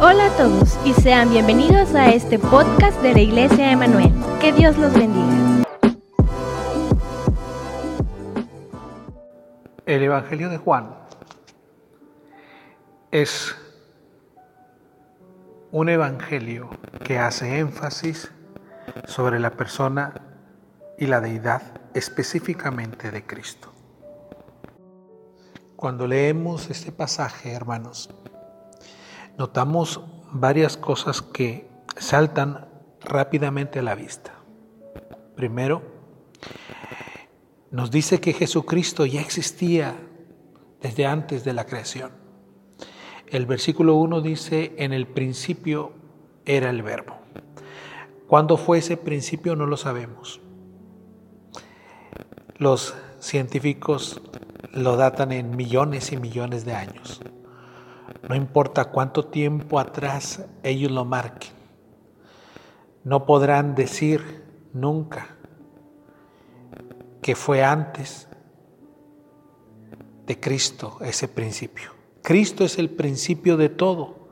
Hola a todos y sean bienvenidos a este podcast de la Iglesia Emanuel. Que Dios los bendiga. El Evangelio de Juan es un evangelio que hace énfasis sobre la persona y la deidad específicamente de Cristo. Cuando leemos este pasaje, hermanos, notamos varias cosas que saltan rápidamente a la vista. Primero, nos dice que Jesucristo ya existía desde antes de la creación. El versículo 1 dice, en el principio era el verbo. ¿Cuándo fue ese principio? No lo sabemos. Los científicos lo datan en millones y millones de años. No importa cuánto tiempo atrás ellos lo marquen. No podrán decir nunca que fue antes de Cristo ese principio. Cristo es el principio de todo.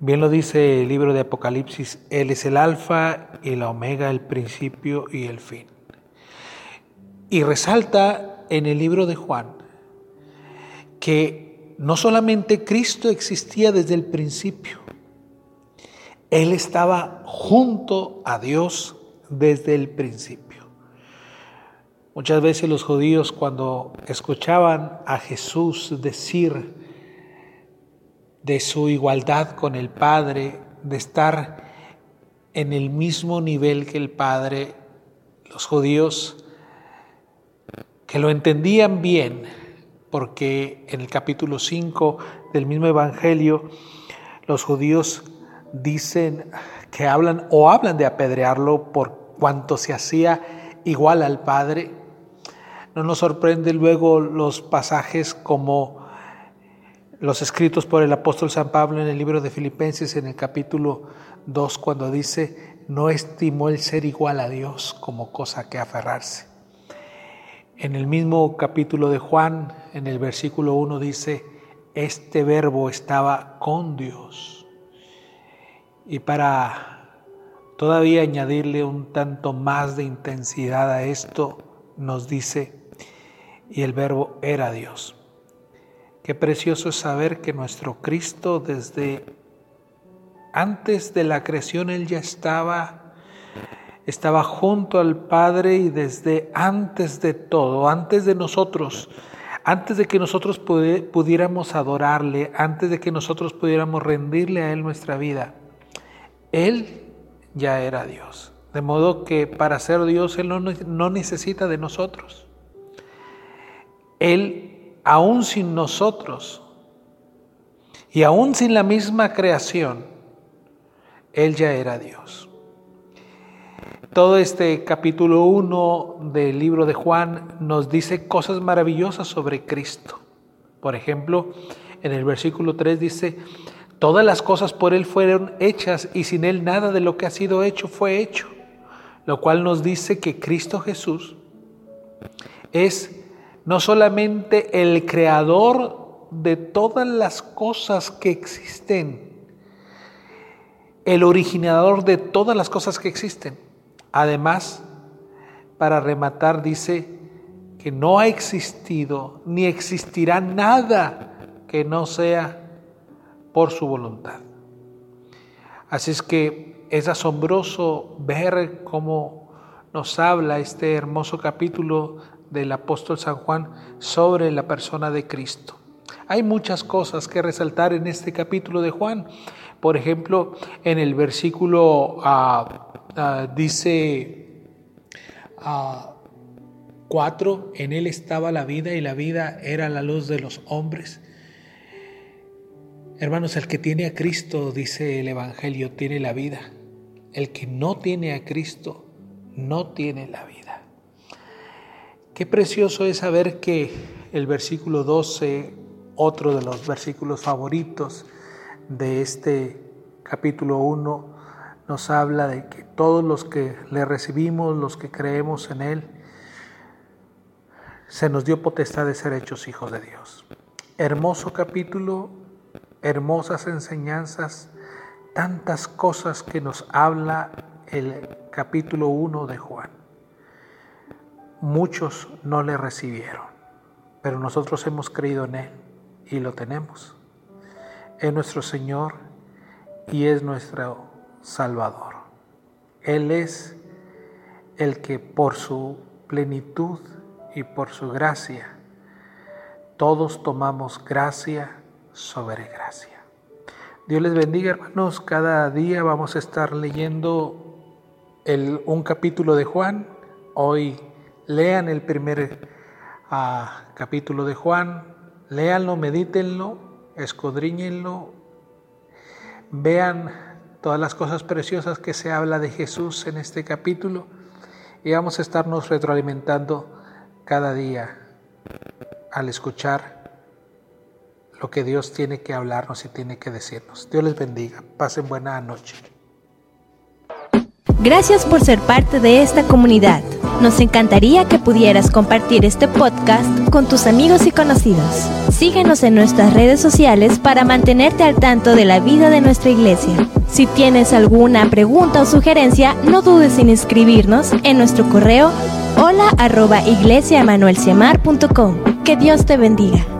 Bien lo dice el libro de Apocalipsis, Él es el alfa y la omega, el principio y el fin. Y resalta en el libro de Juan que no solamente Cristo existía desde el principio, Él estaba junto a Dios desde el principio. Muchas veces los judíos cuando escuchaban a Jesús decir de su igualdad con el Padre, de estar en el mismo nivel que el Padre, los judíos que lo entendían bien, porque en el capítulo 5 del mismo Evangelio los judíos dicen que hablan o hablan de apedrearlo por cuanto se hacía igual al Padre. No nos sorprende luego los pasajes como los escritos por el apóstol San Pablo en el libro de Filipenses en el capítulo 2 cuando dice, no estimó el ser igual a Dios como cosa que aferrarse en el mismo capítulo de Juan, en el versículo 1 dice, este verbo estaba con Dios. Y para todavía añadirle un tanto más de intensidad a esto, nos dice, y el verbo era Dios. Qué precioso es saber que nuestro Cristo desde antes de la creación, Él ya estaba estaba junto al Padre y desde antes de todo, antes de nosotros, antes de que nosotros pudiéramos adorarle, antes de que nosotros pudiéramos rendirle a Él nuestra vida, Él ya era Dios. De modo que para ser Dios Él no, necesita de nosotros. Él, aún sin nosotros y aún sin la misma creación, Él ya era Dios. Todo este capítulo 1 del libro de Juan nos dice cosas maravillosas sobre Cristo. Por ejemplo, en el versículo 3 dice, todas las cosas por Él fueron hechas y sin Él nada de lo que ha sido hecho fue hecho. Lo cual nos dice que Cristo Jesús es no solamente el creador de todas las cosas que existen, el originador de todas las cosas que existen, Además, para rematar, dice que no ha existido ni existirá nada que no sea por su voluntad. Así es que es asombroso ver cómo nos habla este hermoso capítulo del apóstol San Juan sobre la persona de Cristo. Hay muchas cosas que resaltar en este capítulo de Juan. Por ejemplo, en el versículo ah, Ah, dice 4, ah, en él estaba la vida y la vida era la luz de los hombres. Hermanos, el que tiene a Cristo, dice el Evangelio, tiene la vida. El que no tiene a Cristo, no tiene la vida. Qué precioso es saber que el versículo 12, otro de los versículos favoritos de este capítulo 1, nos habla de que todos los que le recibimos, los que creemos en Él, se nos dio potestad de ser hechos hijos de Dios. Hermoso capítulo hermosas enseñanzas, tantas cosas que nos habla el capítulo 1 de Juan. Muchos no le recibieron, pero nosotros hemos creído en Él y lo tenemos. Es nuestro Señor y es nuestro Salvador. Él es el que por su plenitud y por su gracia, todos tomamos gracia sobre gracia. Dios les bendiga hermanos, cada día vamos a estar leyendo el, un capítulo de Juan. Hoy lean el primer ah, capítulo de Juan, léanlo, medítenlo, escudriñenlo, vean todas las cosas preciosas que se habla de Jesús en este capítulo y vamos a estarnos retroalimentando cada día al escuchar lo que Dios tiene que hablarnos y tiene que decirnos. Dios les bendiga. Pasen buena noche. Gracias por ser parte de esta comunidad. Nos encantaría que pudieras compartir este podcast con tus amigos y conocidos. Síguenos en nuestras redes sociales para mantenerte al tanto de la vida de nuestra iglesia. Si tienes alguna pregunta o sugerencia, no dudes en inscribirnos en nuestro correo hola arroba Que Dios te bendiga.